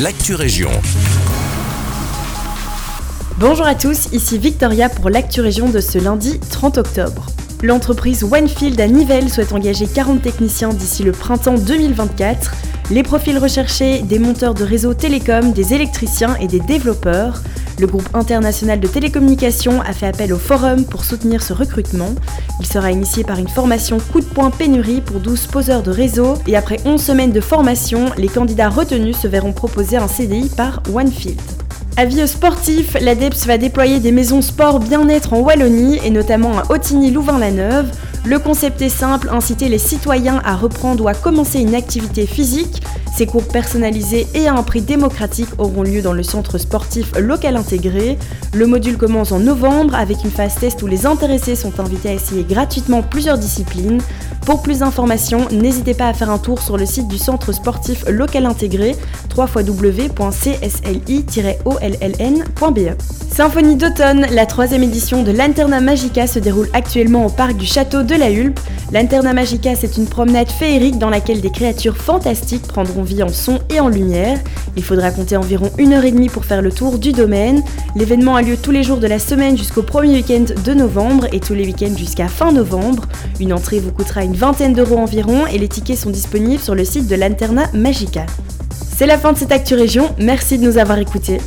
l'actu région. Bonjour à tous, ici Victoria pour l'actu région de ce lundi 30 octobre. L'entreprise Onefield à Nivelles souhaite engager 40 techniciens d'ici le printemps 2024. Les profils recherchés, des monteurs de réseaux télécoms, des électriciens et des développeurs. Le groupe international de télécommunications a fait appel au forum pour soutenir ce recrutement. Il sera initié par une formation coup de poing pénurie pour 12 poseurs de réseau et après 11 semaines de formation, les candidats retenus se verront proposer un CDI par OneField. Avis aux sportifs, l'ADEPS va déployer des maisons sport bien-être en Wallonie et notamment à Ottigny-Louvain-la-Neuve. Le concept est simple, inciter les citoyens à reprendre ou à commencer une activité physique. Ces cours personnalisés et à un prix démocratique auront lieu dans le centre sportif local intégré. Le module commence en novembre avec une phase test où les intéressés sont invités à essayer gratuitement plusieurs disciplines. Pour plus d'informations, n'hésitez pas à faire un tour sur le site du centre sportif local intégré www.csli-olln.be. Symphonie d'automne, la troisième édition de l'Anterna Magica se déroule actuellement au parc du château de la Hulpe. L'Anterna Magica, c'est une promenade féerique dans laquelle des créatures fantastiques prendront vie en son et en lumière. Il faudra compter environ une heure et demie pour faire le tour du domaine. L'événement a lieu tous les jours de la semaine jusqu'au premier week-end de novembre et tous les week-ends jusqu'à fin novembre. Une entrée vous coûtera une vingtaine d'euros environ et les tickets sont disponibles sur le site de l'Anterna Magica. C'est la fin de cette Actu Région, merci de nous avoir écoutés.